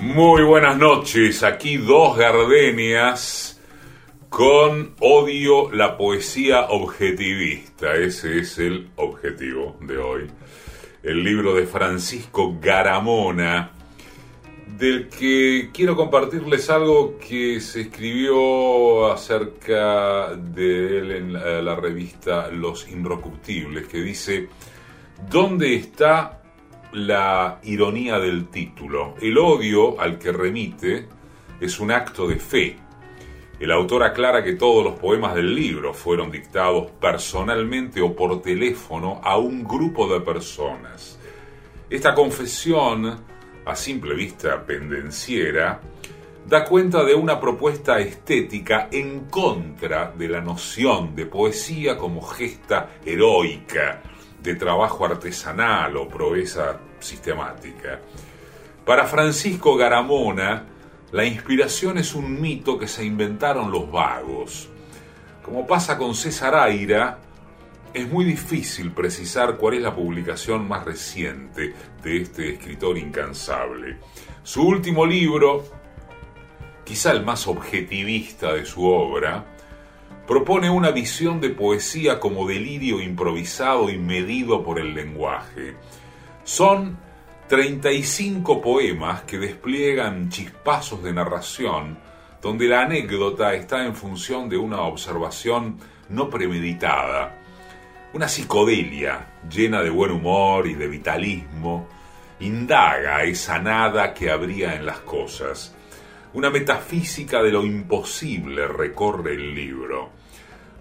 Muy buenas noches, aquí dos gardenias con odio la poesía objetivista, ese es el objetivo de hoy. El libro de Francisco Garamona, del que quiero compartirles algo que se escribió acerca de él en la, revista Los Inrocuptibles, que dice, ¿dónde está la ironía del título. El odio al que remite es un acto de fe. El autor aclara que todos los poemas del libro fueron dictados personalmente o por teléfono a un grupo de personas. Esta confesión, a simple vista pendenciera, da cuenta de una propuesta estética en contra de la noción de poesía como gesta heroica, de trabajo artesanal o proeza sistemática. Para Francisco Garamona, la inspiración es un mito que se inventaron los vagos. Como pasa con César Aira, es muy difícil precisar cuál es la publicación más reciente de este escritor incansable. Su último libro, quizá el más objetivista de su obra, propone una visión de poesía como delirio improvisado y medido por el lenguaje. Son 35 poemas que despliegan chispazos de narración donde la anécdota está en función de una observación no premeditada, una psicodelia llena de buen humor y de vitalismo, indaga esa nada que habría en las cosas. Una metafísica de lo imposible recorre el libro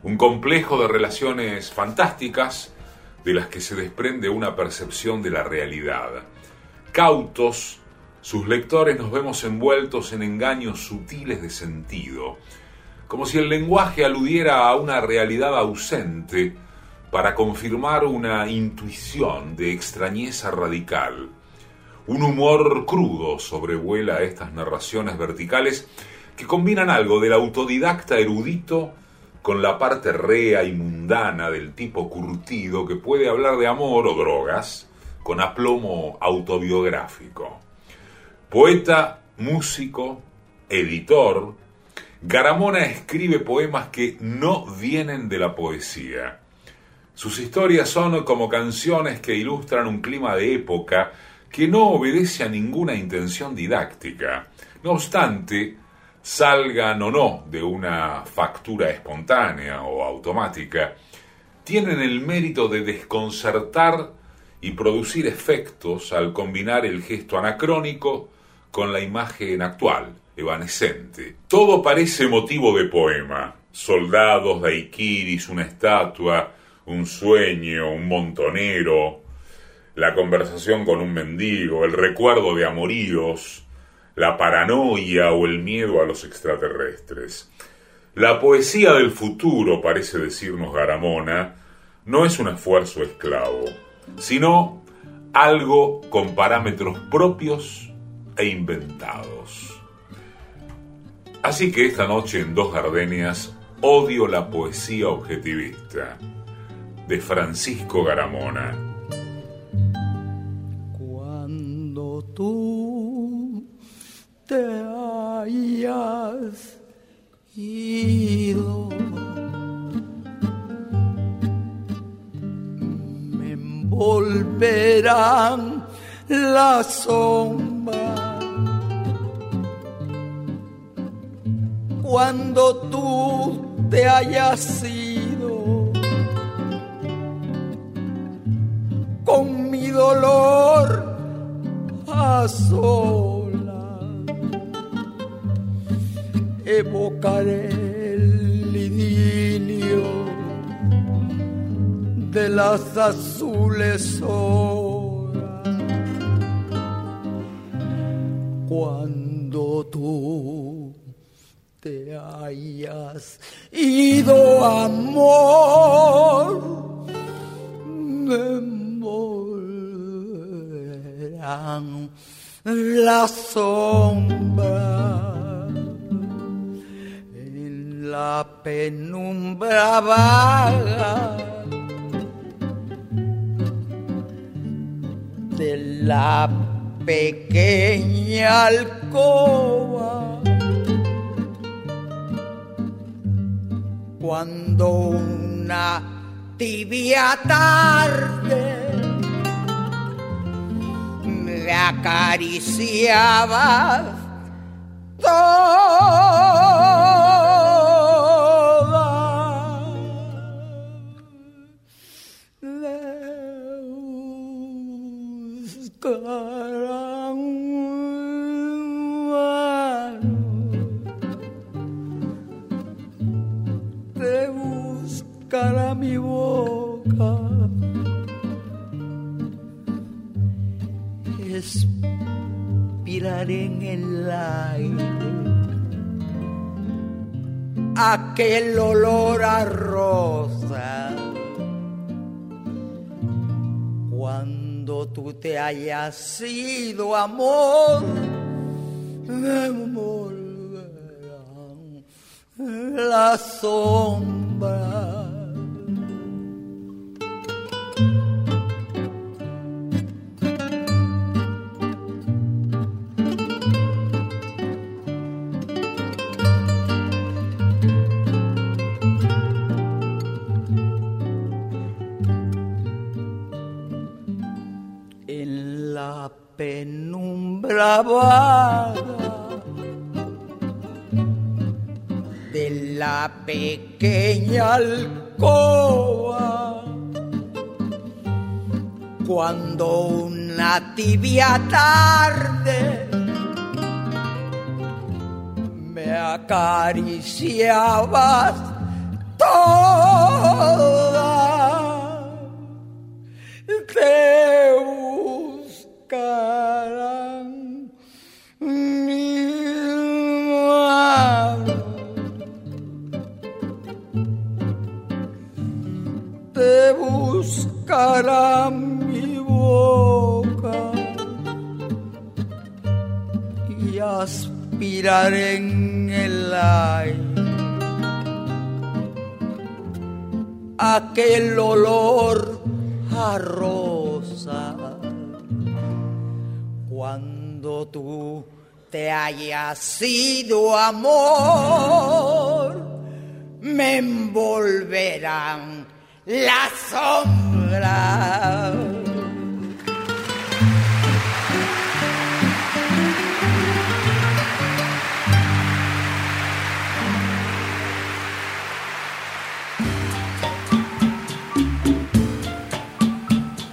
un complejo de relaciones fantásticas de las que se desprende una percepción de la realidad. Cautos, sus lectores nos vemos envueltos en engaños sutiles de sentido, como si el lenguaje aludiera a una realidad ausente para confirmar una intuición de extrañeza radical. Un humor crudo sobrevuela estas narraciones verticales que combinan algo del autodidacta erudito con la parte rea y mundana del tipo curtido que puede hablar de amor o drogas con aplomo autobiográfico. Poeta, músico, editor, Garamona escribe poemas que no vienen de la poesía. Sus historias son como canciones que ilustran un clima de época que no obedece a ninguna intención didáctica. No obstante, salgan o no de una factura espontánea o automática, tienen el mérito de desconcertar y producir efectos al combinar el gesto anacrónico con la imagen actual, evanescente. Todo parece motivo de poema. Soldados, daiquiris, una estatua, un sueño, un montonero, la conversación con un mendigo, el recuerdo de amoríos, la paranoia o el miedo a los extraterrestres. La poesía del futuro, parece decirnos Garamona, no es un esfuerzo esclavo, sino algo con parámetros propios e inventados. Así que esta noche en Dos Gardenias odio la poesía objetivista de Francisco Garamona. Te hayas ido. Me envolverán la sombra cuando tú te hayas ido con mi dolor a evocaré el idilio de las azules horas. Cuando tú te hayas ido amor me envolverán la sombra la penumbra vaga de la pequeña alcoba. Cuando una tibia tarde me acariciaba de En el aire aquel olor a rosa. Cuando tú te hayas sido amor, la sombra. Pequeña alcoba. Cuando una tibia tarde me acariciabas toda aspirar en el aire aquel olor a rosa. Cuando tú te hayas sido amor, me envolverán la sombra.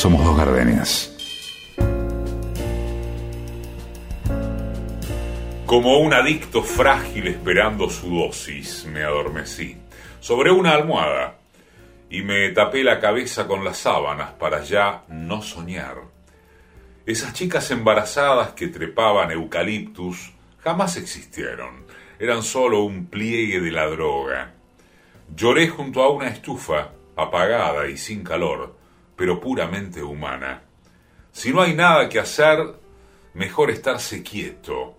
Somos dos gardenias. Como un adicto frágil esperando su dosis, me adormecí sobre una almohada y me tapé la cabeza con las sábanas para ya no soñar. Esas chicas embarazadas que trepaban eucaliptus jamás existieron, eran solo un pliegue de la droga. Lloré junto a una estufa, apagada y sin calor, pero puramente humana. Si no hay nada que hacer, mejor estarse quieto,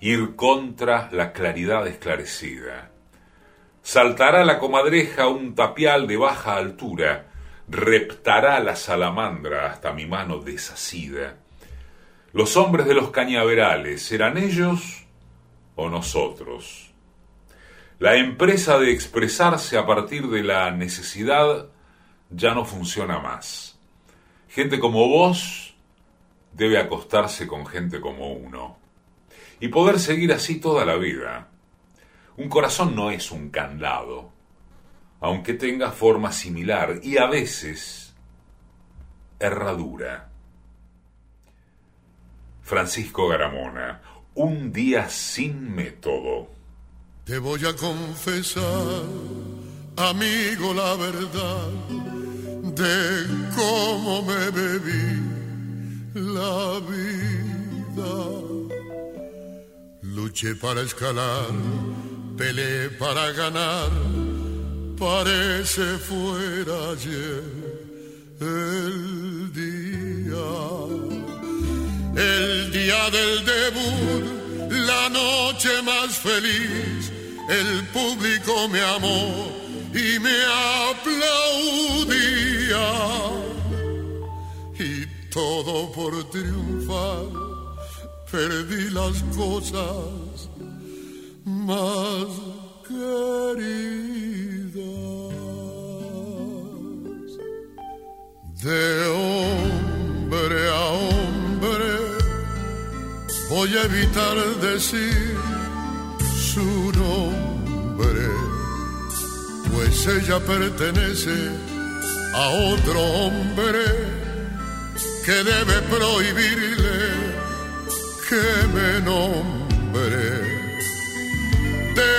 ir contra la claridad esclarecida. Saltará la comadreja un tapial de baja altura, reptará la salamandra hasta mi mano desasida. Los hombres de los cañaverales, ¿serán ellos o nosotros? La empresa de expresarse a partir de la necesidad ya no funciona más. Gente como vos debe acostarse con gente como uno y poder seguir así toda la vida. Un corazón no es un candado, aunque tenga forma similar y a veces herradura. Francisco Garamona, un día sin método. Te voy a confesar, amigo, la verdad de cómo me bebí la vida. Luché para escalar, peleé para ganar, parece fuera ayer el día. El día del debut, la noche más feliz, el público me amó y me Y todo por triunfar, perdí las cosas más queridas. De hombre a hombre, voy a evitar decir su nombre pues ella pertenece a otro hombre que debe prohibirle que me nombre. De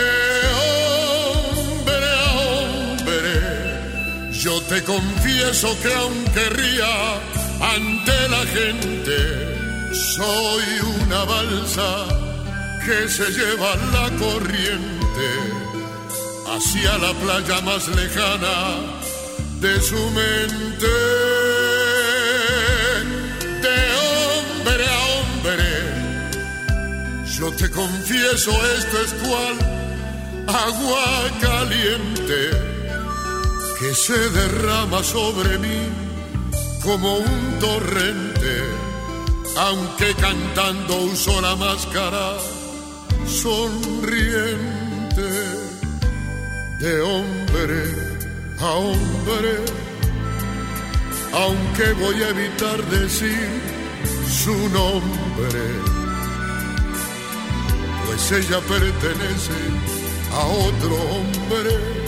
hombre a hombre, yo te confieso que aunque ría ante la gente, soy una balsa que se lleva la corriente hacia la playa más lejana de su mente. De hombre a hombre, yo te confieso, esto es cual agua caliente que se derrama sobre mí como un torrente, aunque cantando uso la máscara sonriente de hombre hombre, aunque voy a evitar decir su nombre, pues ella pertenece a otro hombre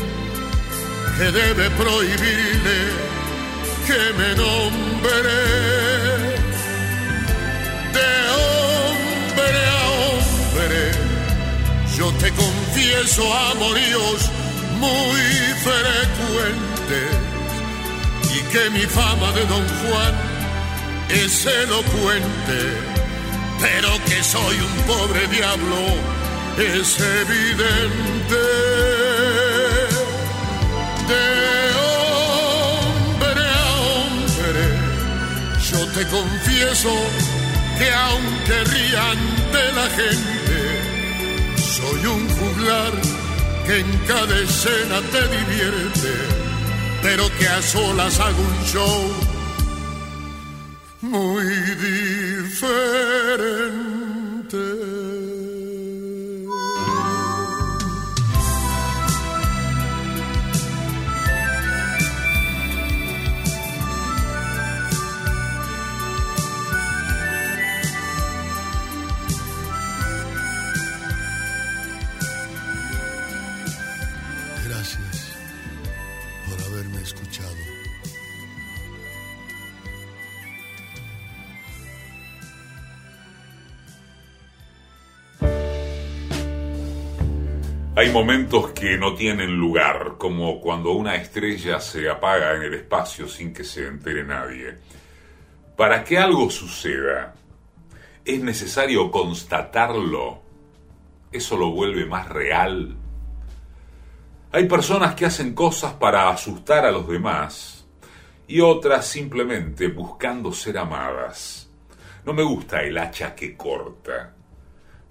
que debe prohibirle que me nombre. De hombre a hombre, yo te confieso, amoríos, muy frecuentes y que mi fama de Don Juan es elocuente, pero que soy un pobre diablo es evidente. De hombre a hombre, yo te confieso que aunque rían de la gente, soy un juglar que en cada escena te divierte, pero que a solas hago un show muy diferente. Hay momentos que no tienen lugar, como cuando una estrella se apaga en el espacio sin que se entere nadie. Para que algo suceda, es necesario constatarlo. Eso lo vuelve más real. Hay personas que hacen cosas para asustar a los demás y otras simplemente buscando ser amadas. No me gusta el hacha que corta.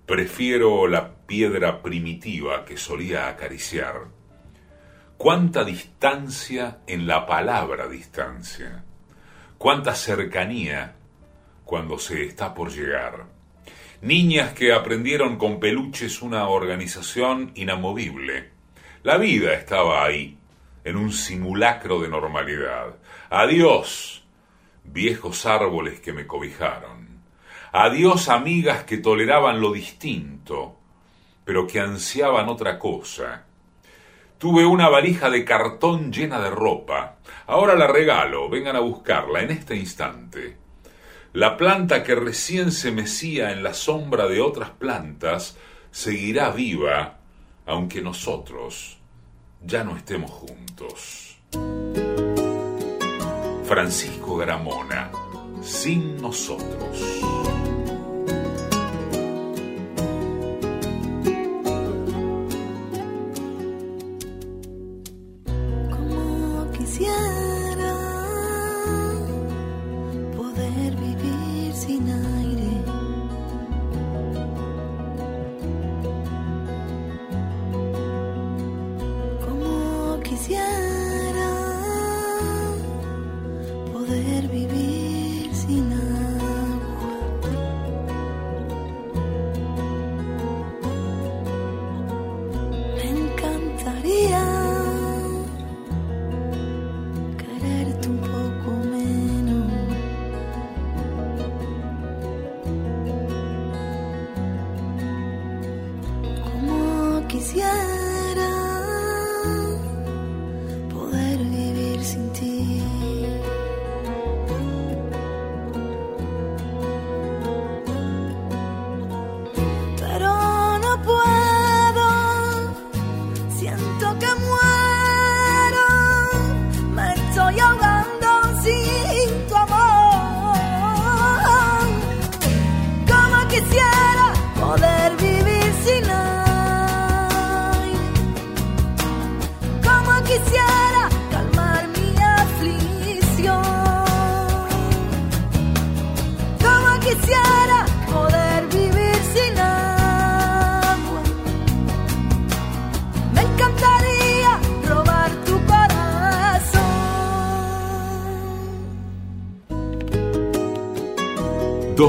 Prefiero la piedra primitiva que solía acariciar. Cuánta distancia en la palabra distancia. Cuánta cercanía cuando se está por llegar. Niñas que aprendieron con peluches una organización inamovible. La vida estaba ahí, en un simulacro de normalidad. Adiós, viejos árboles que me cobijaron. Adiós amigas que toleraban lo distinto, pero que ansiaban otra cosa. Tuve una valija de cartón llena de ropa. Ahora la regalo, vengan a buscarla en este instante. La planta que recién se mecía en la sombra de otras plantas seguirá viva, aunque nosotros ya no estemos juntos. Francisco Gramona, Sin nosotros.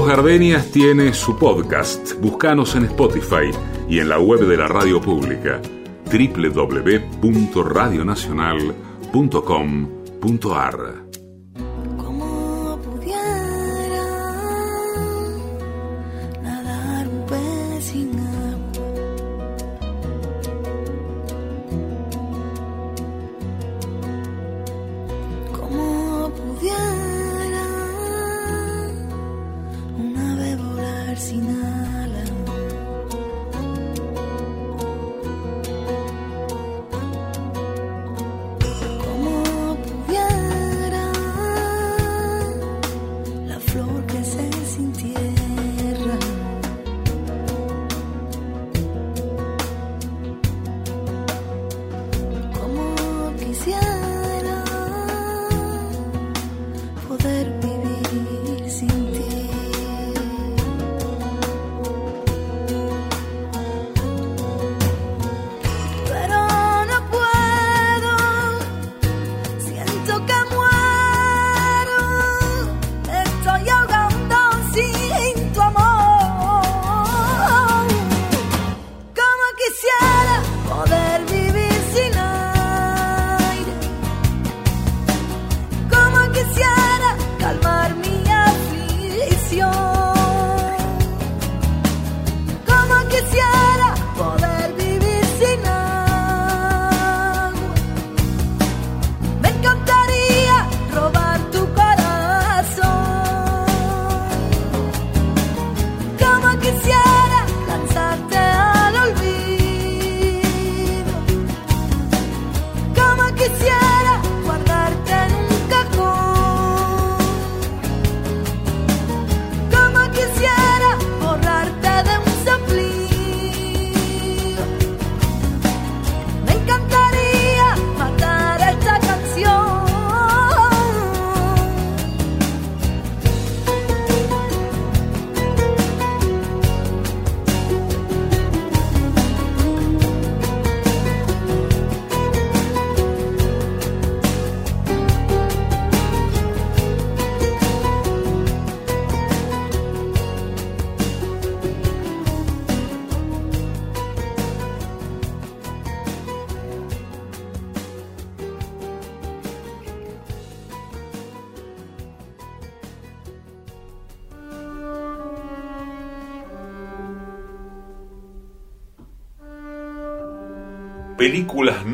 Gardenias tiene su podcast. Búscanos en Spotify y en la web de la radio pública www.radionacional.com.ar.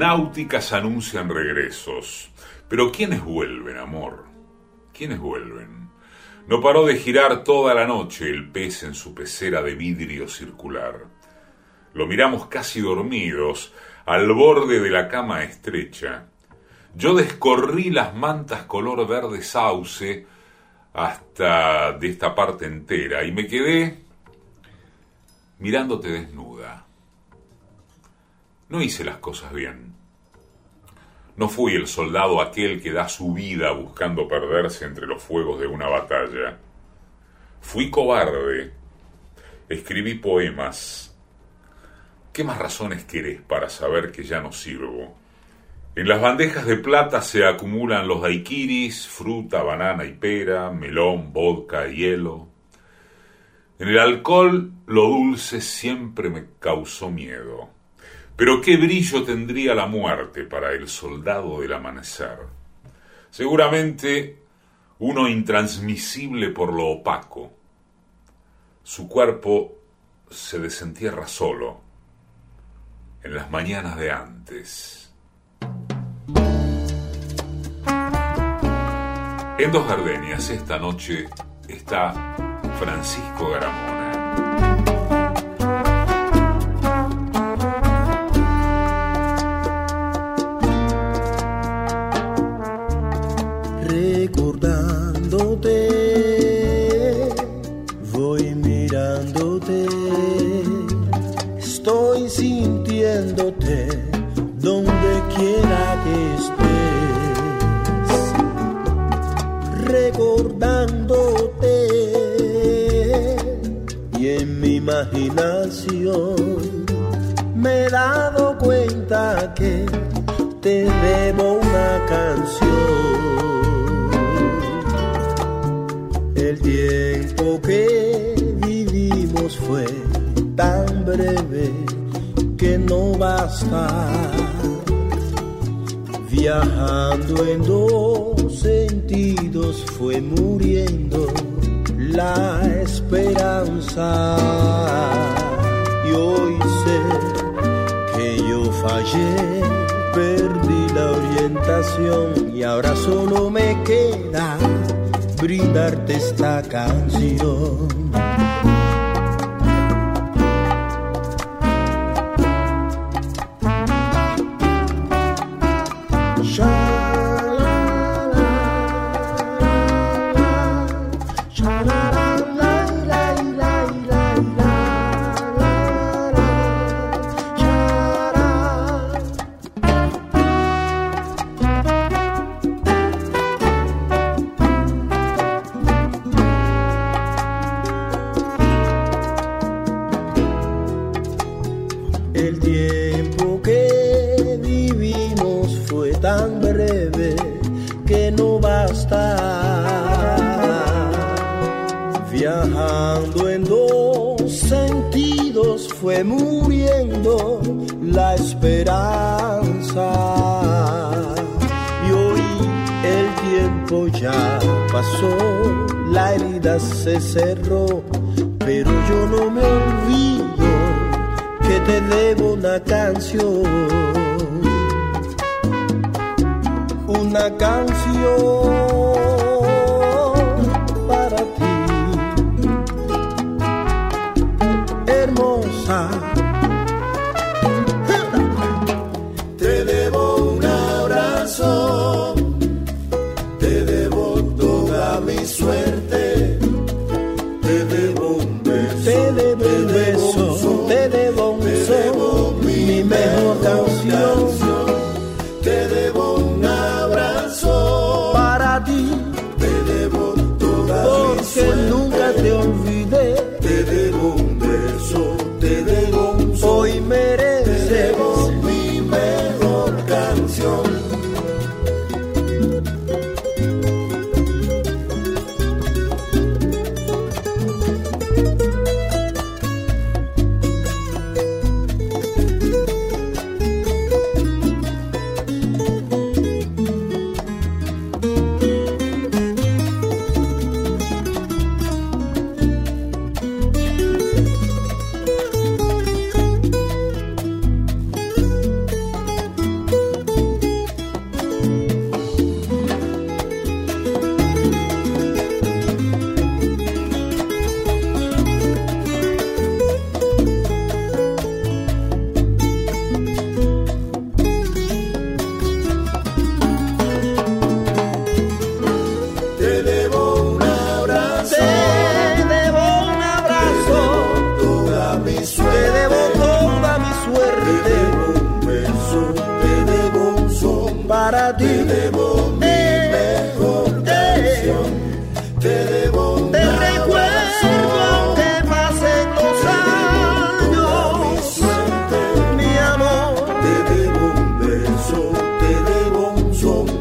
náuticas anuncian regresos. Pero ¿quiénes vuelven, amor? ¿Quiénes vuelven? No paró de girar toda la noche el pez en su pecera de vidrio circular. Lo miramos casi dormidos, al borde de la cama estrecha. yo descorrí las mantas color verde sauce hasta de esta parte entera y me quedé mirándote desnuda. No hice las cosas bien. No fui el soldado aquel que da su vida buscando perderse entre los fuegos de una batalla. Fui cobarde. Escribí poemas. ¿Qué más razones querés para saber que ya no sirvo? En las bandejas de plata se acumulan los daiquiris, fruta, banana y pera, melón, vodka, hielo. En el alcohol lo dulce siempre me causó miedo. Pero qué brillo tendría la muerte para el soldado del amanecer. Seguramente uno intransmisible por lo opaco. Su cuerpo se desentierra solo en las mañanas de antes. En Dos Gardenias esta noche está Francisco Garamona. Imaginación me he dado cuenta que te debo una canción. El tiempo que vivimos fue tan breve que no basta. Viajando en dos sentidos fue muriendo la esperanza. Y hoy sé que yo fallé, perdí la orientación y ahora solo me queda brindarte esta canción.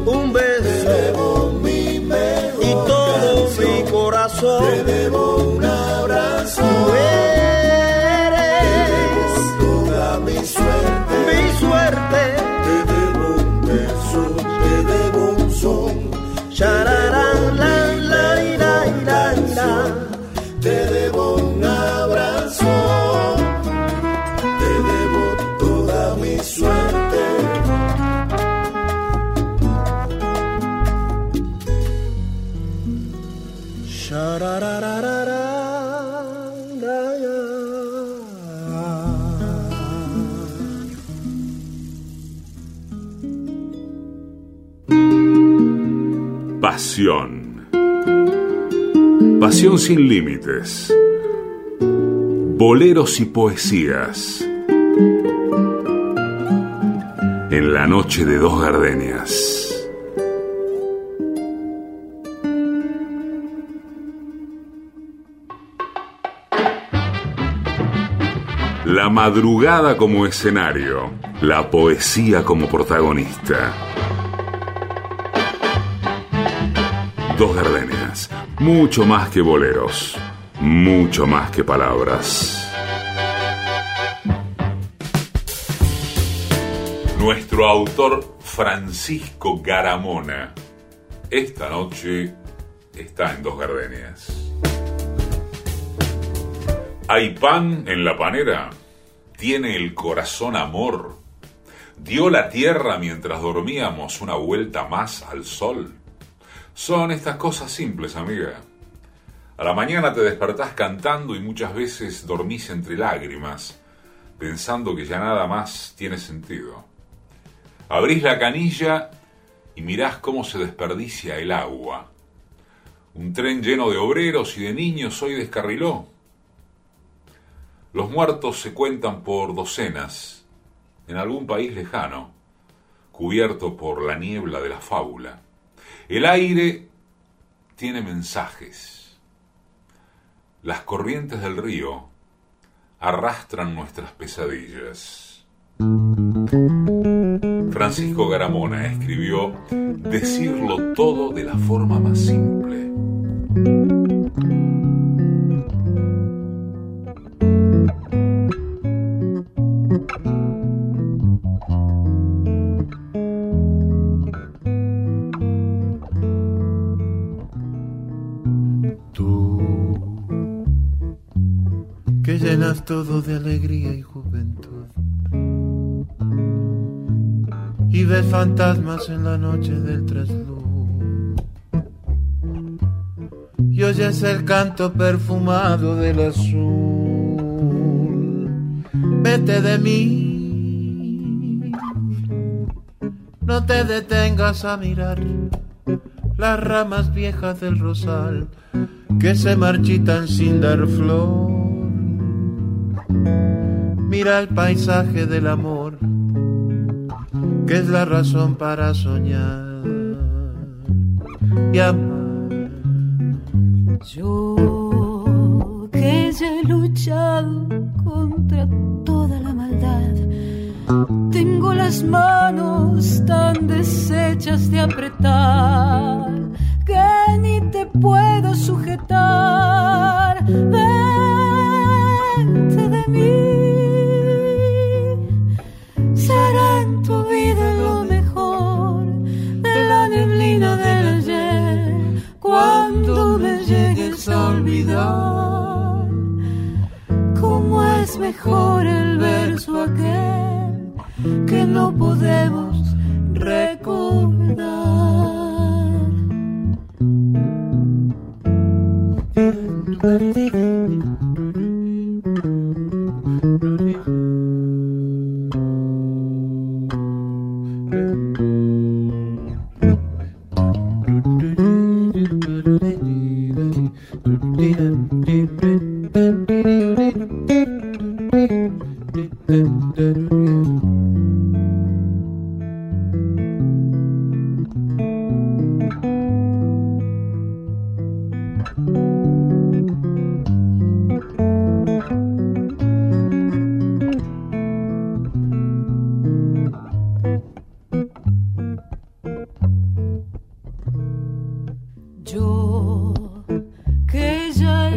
um beijo. Sin límites. Boleros y poesías. En la noche de dos gardenias. La madrugada como escenario, la poesía como protagonista. Dos gardenias, mucho más que boleros, mucho más que palabras. Nuestro autor Francisco Garamona, esta noche está en Dos Gardenias. ¿Hay pan en la panera? ¿Tiene el corazón amor? ¿Dio la tierra mientras dormíamos una vuelta más al sol? Son estas cosas simples, amiga. A la mañana te despertás cantando y muchas veces dormís entre lágrimas, pensando que ya nada más tiene sentido. Abrís la canilla y mirás cómo se desperdicia el agua. Un tren lleno de obreros y de niños hoy descarriló. Los muertos se cuentan por docenas en algún país lejano, cubierto por la niebla de la fábula. El aire tiene mensajes. Las corrientes del río arrastran nuestras pesadillas. Francisco Garamona escribió Decirlo todo de la forma más simple. Todo de alegría y juventud. Y ves fantasmas en la noche del trasluz. Y oyes el canto perfumado del azul. Vete de mí. No te detengas a mirar las ramas viejas del rosal que se marchitan sin dar flor. Mira el paisaje del amor, que es la razón para soñar y amar. Yo que ya he luchado contra toda la maldad, tengo las manos tan deshechas de apretar que ni te puedo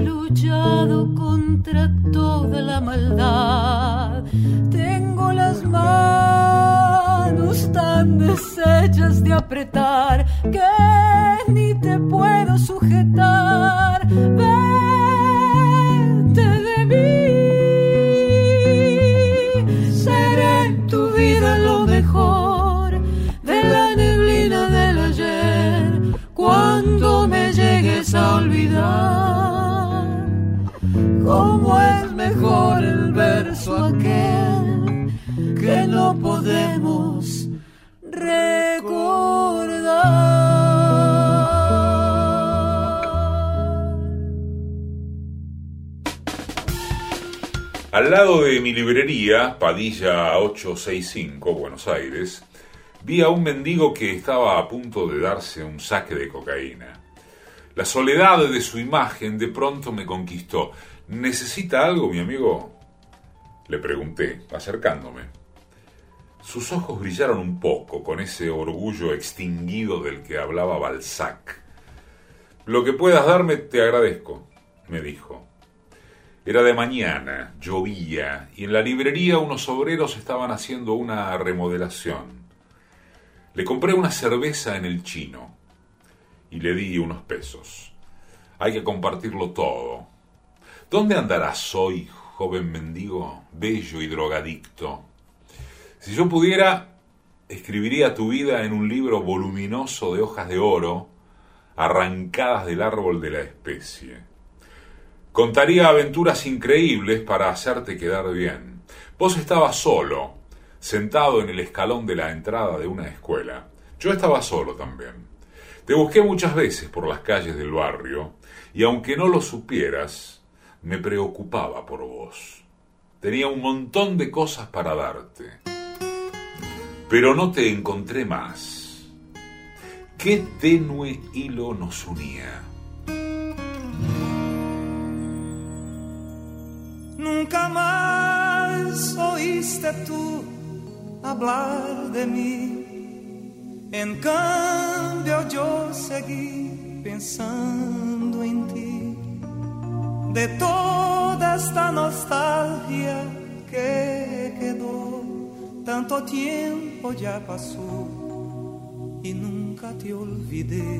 luchado contra toda la maldad. Tengo las manos tan deshechas de apretar que ni te puedo sujetar. Lado de mi librería, Padilla 865, Buenos Aires, vi a un mendigo que estaba a punto de darse un saque de cocaína. La soledad de su imagen de pronto me conquistó. ¿Necesita algo, mi amigo? Le pregunté, acercándome. Sus ojos brillaron un poco con ese orgullo extinguido del que hablaba Balzac. Lo que puedas darme te agradezco, me dijo. Era de mañana, llovía, y en la librería unos obreros estaban haciendo una remodelación. Le compré una cerveza en el chino y le di unos pesos. Hay que compartirlo todo. ¿Dónde andarás hoy, joven mendigo, bello y drogadicto? Si yo pudiera, escribiría tu vida en un libro voluminoso de hojas de oro, arrancadas del árbol de la especie. Contaría aventuras increíbles para hacerte quedar bien. Vos estabas solo, sentado en el escalón de la entrada de una escuela. Yo estaba solo también. Te busqué muchas veces por las calles del barrio y aunque no lo supieras, me preocupaba por vos. Tenía un montón de cosas para darte. Pero no te encontré más. Qué tenue hilo nos unía. Nunca más oíste tú hablar de mí. En cambio yo seguí pensando en ti. De toda esta nostalgia que quedó, tanto tiempo ya pasó y nunca te olvidé.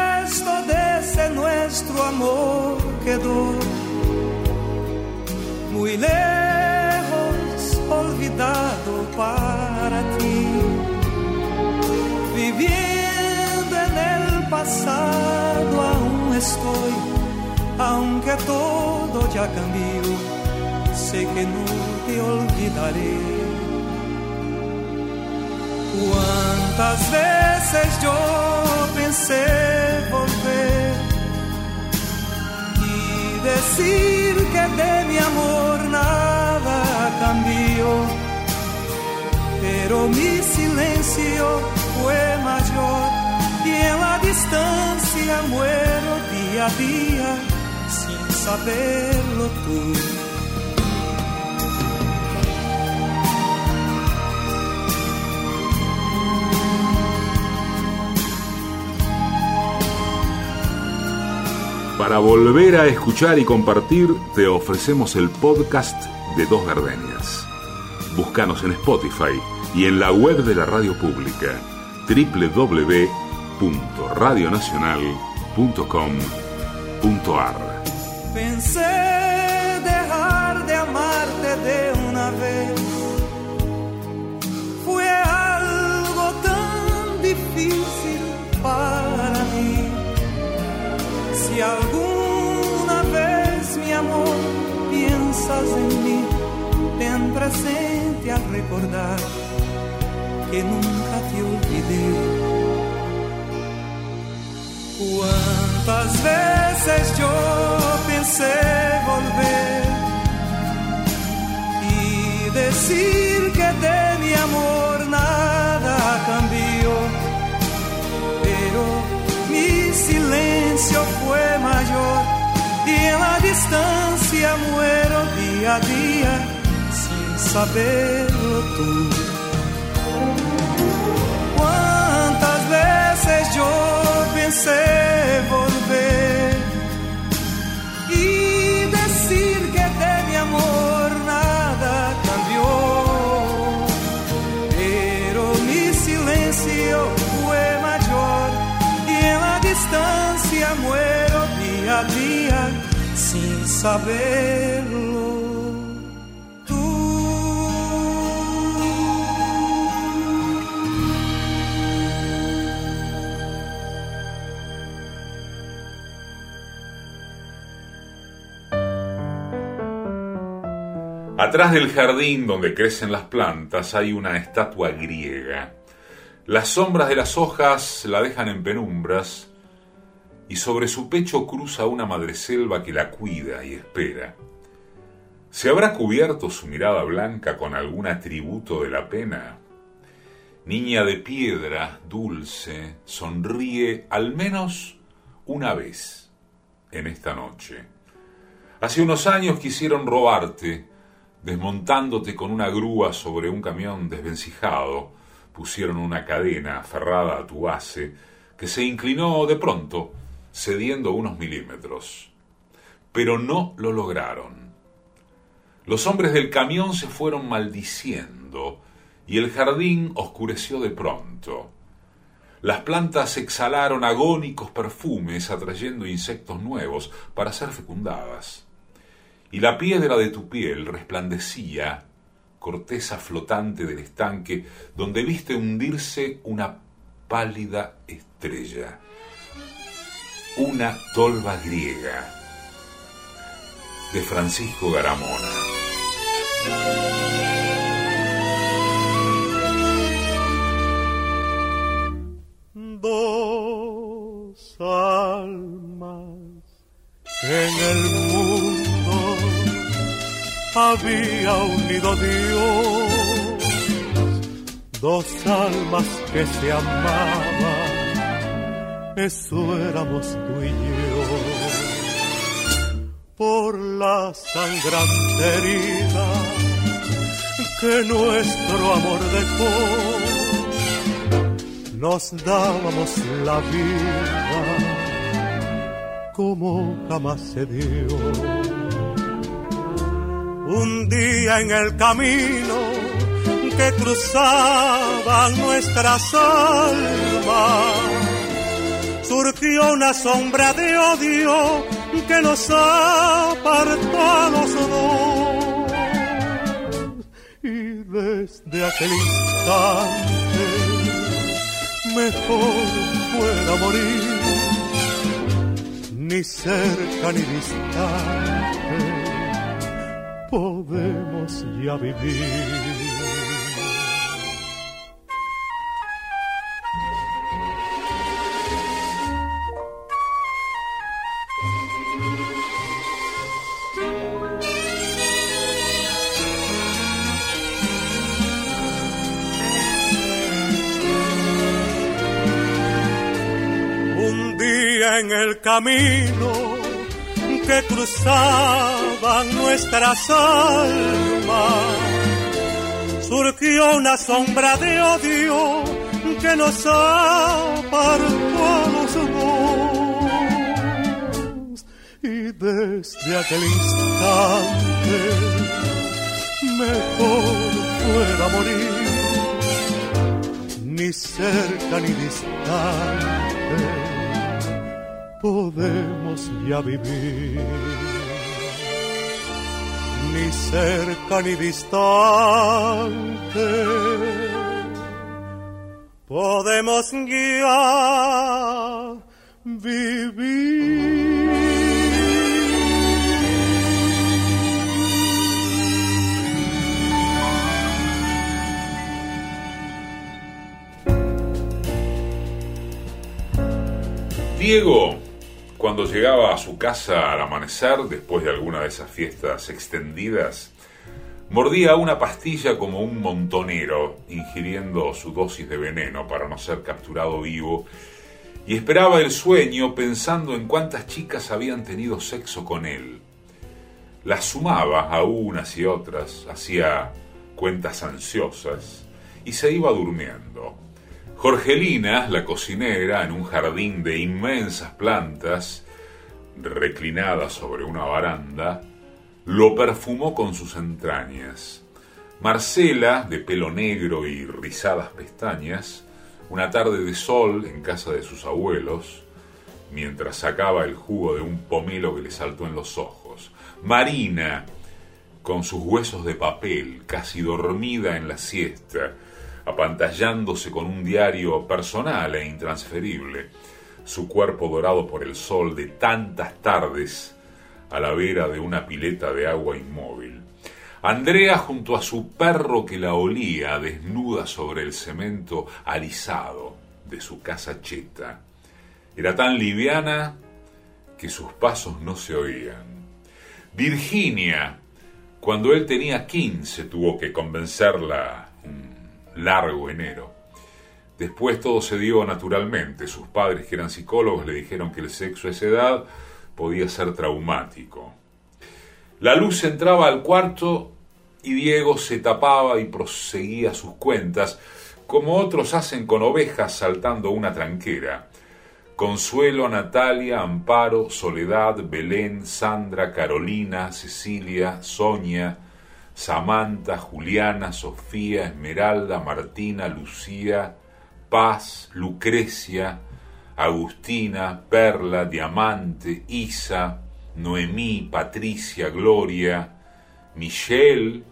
ese nuestro amor quedó muy lejos, olvidado para ti. Viviendo en el pasado aún estoy, aunque todo ya cambió, sé que no te olvidaré. Cuántas veces yo pensé volver decir que de mi amor nada cambió, pero mi silencio fue mayor y en la distancia muero día a día sin saberlo tú. Para volver a escuchar y compartir, te ofrecemos el podcast de Dos Gardenias. Búscanos en Spotify y en la web de la radio pública www.radionacional.com.ar. Pensé dejar de amarte de una vez. Fue algo tan difícil para mí. Si piensas en mí, ten presente al recordar que nunca te olvidé. Cuántas veces yo pensé volver y decir que de mi amor nada cambió, pero mi silencio fue mayor y en la distancia muero día a día sin saberlo tú. ¿Cuántas veces yo pensé volver y decir que mi amor saberlo. Atrás del jardín donde crecen las plantas hay una estatua griega. Las sombras de las hojas la dejan en penumbras y sobre su pecho cruza una madreselva que la cuida y espera. ¿Se habrá cubierto su mirada blanca con algún atributo de la pena? Niña de piedra, dulce, sonríe al menos una vez en esta noche. Hace unos años quisieron robarte, desmontándote con una grúa sobre un camión desvencijado, pusieron una cadena aferrada a tu base que se inclinó de pronto, cediendo unos milímetros. Pero no lo lograron. Los hombres del camión se fueron maldiciendo y el jardín oscureció de pronto. Las plantas exhalaron agónicos perfumes atrayendo insectos nuevos para ser fecundadas y la piedra de tu piel resplandecía, corteza flotante del estanque, donde viste hundirse una pálida estrella, una tolva griega, de Francisco Garamona. Dos almas en el mundo había unido Dios, dos almas que se amaban, eso éramos tú y yo. Por la sangrante herida que nuestro amor dejó, nos dábamos la vida como jamás se dio un día en el camino que cruzaban nuestras almas, surgió una sombra de odio que nos apartó a los dos. Y desde aquel instante mejor fuera morir, ni cerca ni distante podemos ya vivir. Camino que cruzaban nuestras almas, surgió una sombra de odio que nos apartó a los dos. Y desde aquel instante mejor fuera morir, ni cerca ni distante podemos ya vivir. Ni cerca ni distante podemos ya vivir. Diego, cuando llegaba a su casa al amanecer, después de alguna de esas fiestas extendidas, Mordía una pastilla como un montonero, ingiriendo su dosis de veneno para no ser capturado vivo, y esperaba el sueño pensando en cuántas chicas habían tenido sexo con él. Las sumaba a unas y otras, hacía cuentas ansiosas y se iba durmiendo. Jorgelina, la cocinera, en un jardín de inmensas plantas, reclinada sobre una baranda, lo perfumó con sus entrañas. Marcela, de pelo negro y rizadas pestañas, una tarde de sol en casa de sus abuelos, mientras sacaba el jugo de un pomelo que le saltó en los ojos. Marina, con sus huesos de papel, casi dormida en la siesta, apantallándose con un diario personal e intransferible, su cuerpo dorado por el sol de tantas tardes a la vera de una pileta de agua inmóvil. Andrea junto a su perro que la olía desnuda sobre el cemento alisado de su casa cheta. Era tan liviana que sus pasos no se oían. Virginia, cuando él tenía quince, tuvo que convencerla largo enero. Después todo se dio naturalmente. Sus padres, que eran psicólogos, le dijeron que el sexo a esa edad podía ser traumático. La luz entraba al cuarto y Diego se tapaba y proseguía sus cuentas, como otros hacen con ovejas saltando una tranquera. Consuelo, Natalia, Amparo, Soledad, Belén, Sandra, Carolina, Cecilia, Sonia, Samantha, Juliana, Sofía, Esmeralda, Martina, Lucía, Paz, Lucrecia, Agustina, Perla, Diamante, Isa, Noemí, Patricia, Gloria, Michelle,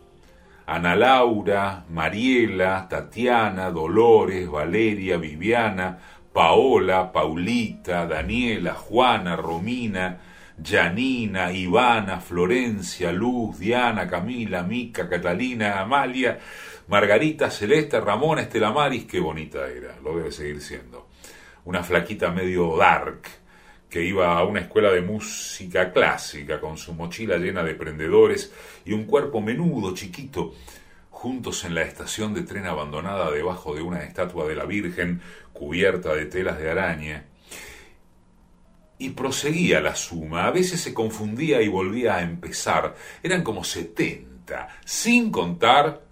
Ana Laura, Mariela, Tatiana, Dolores, Valeria, Viviana, Paola, Paulita, Daniela, Juana, Romina, Janina, Ivana, Florencia, Luz, Diana, Camila, Mica, Catalina, Amalia, Margarita, Celeste, Ramona, Estela Maris, qué bonita era, lo debe seguir siendo una flaquita medio dark, que iba a una escuela de música clásica con su mochila llena de prendedores y un cuerpo menudo, chiquito, juntos en la estación de tren abandonada debajo de una estatua de la Virgen cubierta de telas de araña. Y proseguía la suma, a veces se confundía y volvía a empezar. Eran como setenta, sin contar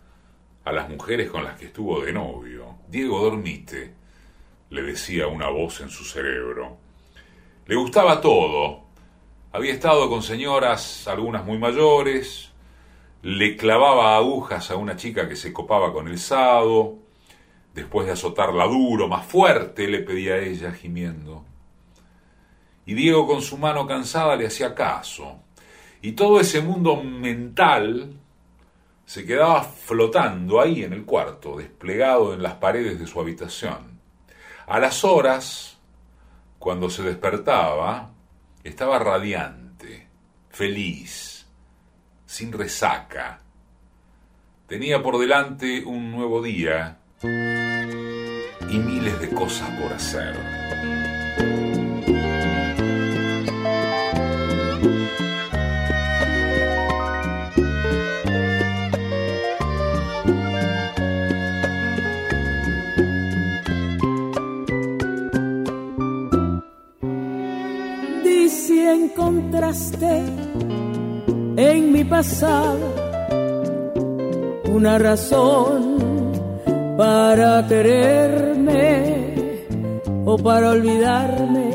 a las mujeres con las que estuvo de novio. Diego Dormite, le decía una voz en su cerebro. Le gustaba todo. Había estado con señoras, algunas muy mayores, le clavaba agujas a una chica que se copaba con el sado, después de azotarla duro, más fuerte, le pedía a ella gimiendo. Y Diego con su mano cansada le hacía caso. Y todo ese mundo mental se quedaba flotando ahí en el cuarto, desplegado en las paredes de su habitación. A las horas, cuando se despertaba, estaba radiante, feliz, sin resaca. Tenía por delante un nuevo día y miles de cosas por hacer. Encontraste en mi pasado una razón para quererme o para olvidarme.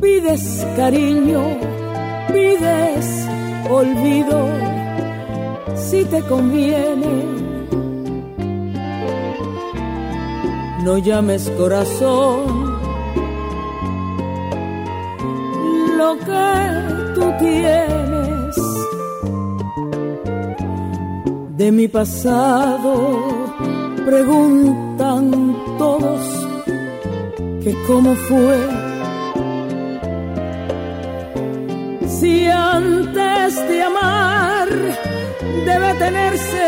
Pides cariño, pides olvido, si te conviene. No llames corazón de mi pasado. Preguntan todos que cómo fue. Si antes de amar debe tenerse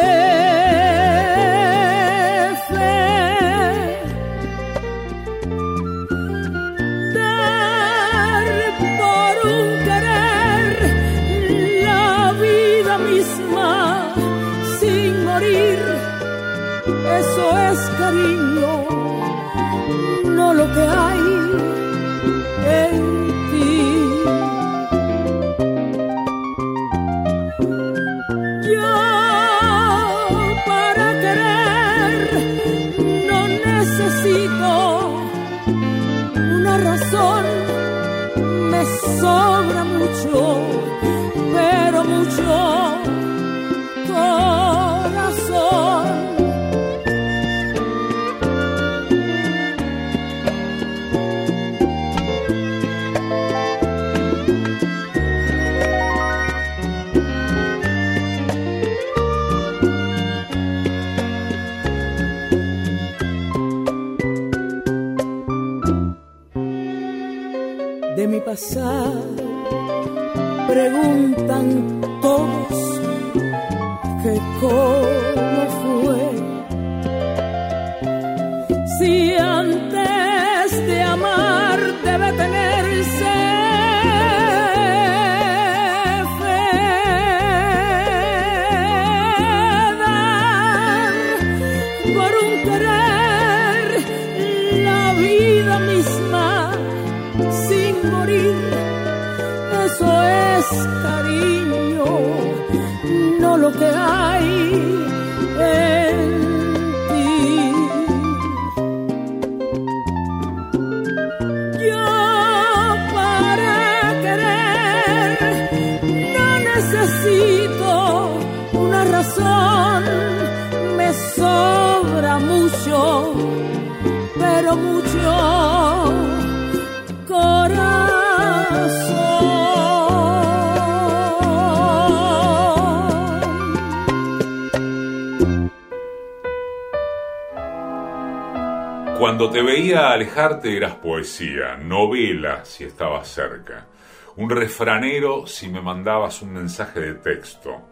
Cuando te veía alejarte eras poesía, novela si estabas cerca, un refranero si me mandabas un mensaje de texto,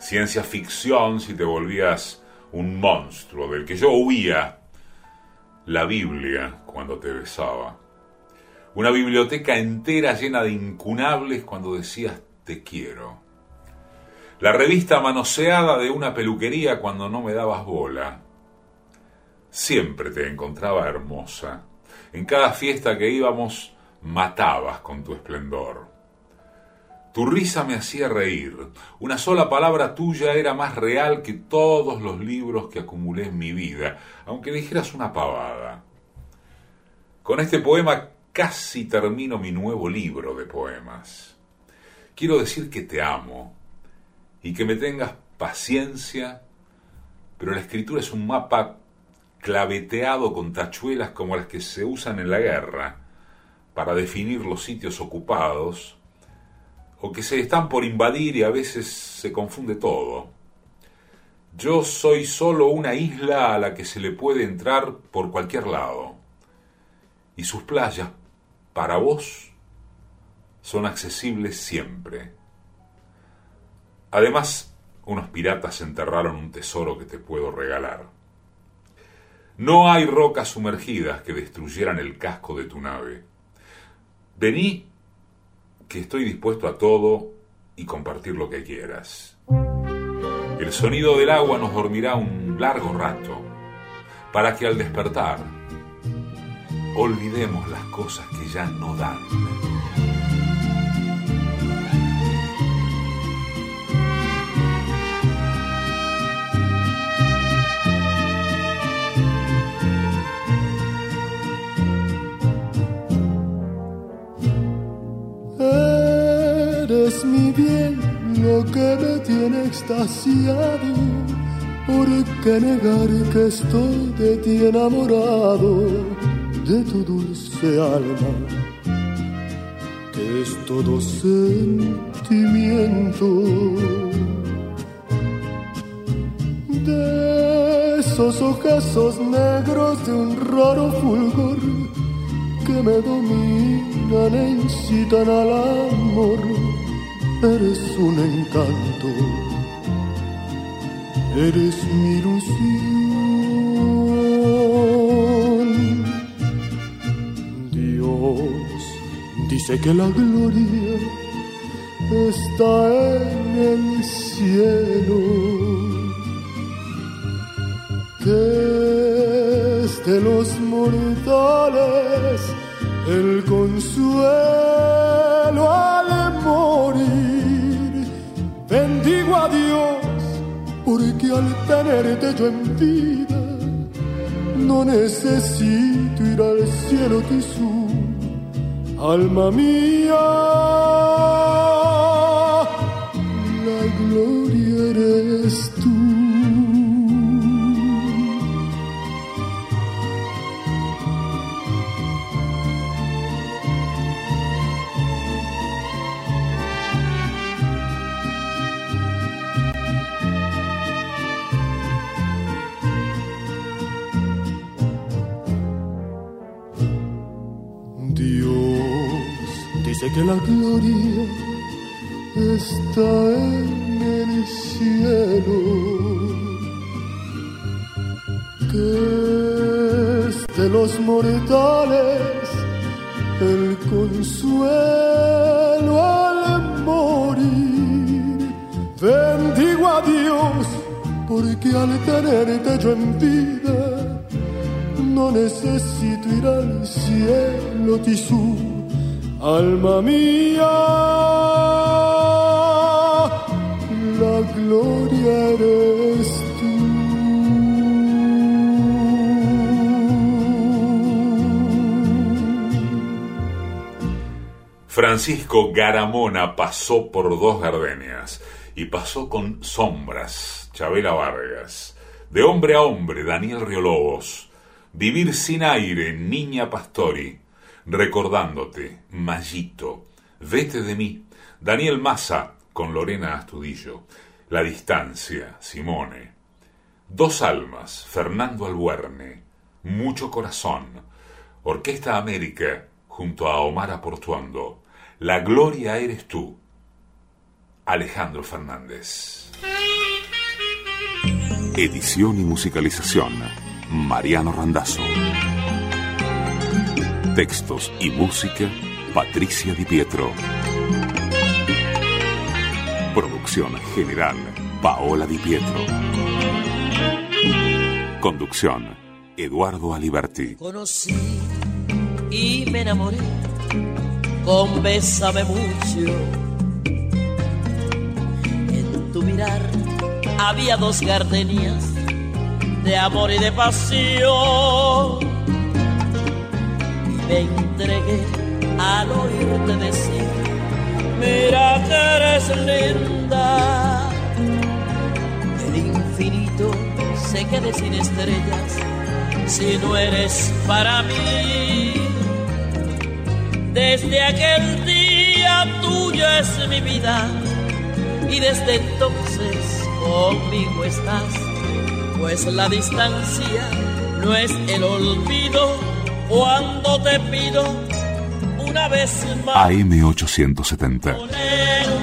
ciencia ficción si te volvías un monstruo del que yo huía, la Biblia cuando te besaba, una biblioteca entera llena de incunables cuando decías te quiero, la revista manoseada de una peluquería cuando no me dabas bola, Siempre te encontraba hermosa. En cada fiesta que íbamos, matabas con tu esplendor. Tu risa me hacía reír. Una sola palabra tuya era más real que todos los libros que acumulé en mi vida, aunque dijeras una pavada. Con este poema casi termino mi nuevo libro de poemas. Quiero decir que te amo y que me tengas paciencia, pero la escritura es un mapa claveteado con tachuelas como las que se usan en la guerra para definir los sitios ocupados o que se están por invadir y a veces se confunde todo. Yo soy solo una isla a la que se le puede entrar por cualquier lado y sus playas, para vos, son accesibles siempre. Además, unos piratas enterraron un tesoro que te puedo regalar. No hay rocas sumergidas que destruyeran el casco de tu nave. Vení, que estoy dispuesto a todo y compartir lo que quieras. El sonido del agua nos dormirá un largo rato, para que al despertar olvidemos las cosas que ya no dan. Bien, lo que me tiene extasiado. ¿Por qué negar que estoy de ti enamorado? De tu dulce alma, que es todo sentimiento. De esos ojazos negros de un raro fulgor que me dominan e incitan al amor. Eres un encanto, eres mi ilusión. Dios dice que la gloria está en el cielo. Que de los mortales el consuelo Bendigo a Dios porque al tenerte yo en vida no necesito ir al cielo tisú, alma mía. Que la gloria está en el cielo, que es de los mortales el consuelo al morir. Bendigo a Dios porque al tenerte yo en vida no necesito ir al cielo tisú alma mía, la gloria eres. Francisco Garamona pasó por dos gardenias y pasó con sombras, Chabela Vargas, de hombre a hombre, Daniel Riolobos, vivir sin aire, Niña Pastori, recordándote, Mallito, vete de mí, Daniel Massa con Lorena Astudillo, La Distancia, Simone, Dos Almas, Fernando Albuerne, Mucho Corazón, Orquesta América junto a Omar Aportuando, La Gloria eres tú, Alejandro Fernández. Edición y musicalización, Mariano Randazzo. Textos y música, Patricia Di Pietro. Producción general, Paola Di Pietro. Conducción, Eduardo Aliberti. Conocí y me enamoré con Bésame mucho. En tu mirar había dos gardenias de amor y de pasión me entregué al oírte decir, mira que eres linda. El infinito se quede sin estrellas si no eres para mí. Desde aquel día tuyo es mi vida y desde entonces conmigo estás, pues la distancia no es el olvido cuando te pido una vez más. AM870.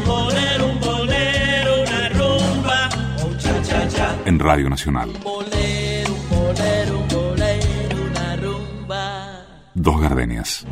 Bolero, un bolero, una rumba. Oh, cha, cha, cha. En Radio Nacional. Bolero, bolero, bolero, una rumba. Dos gardenias.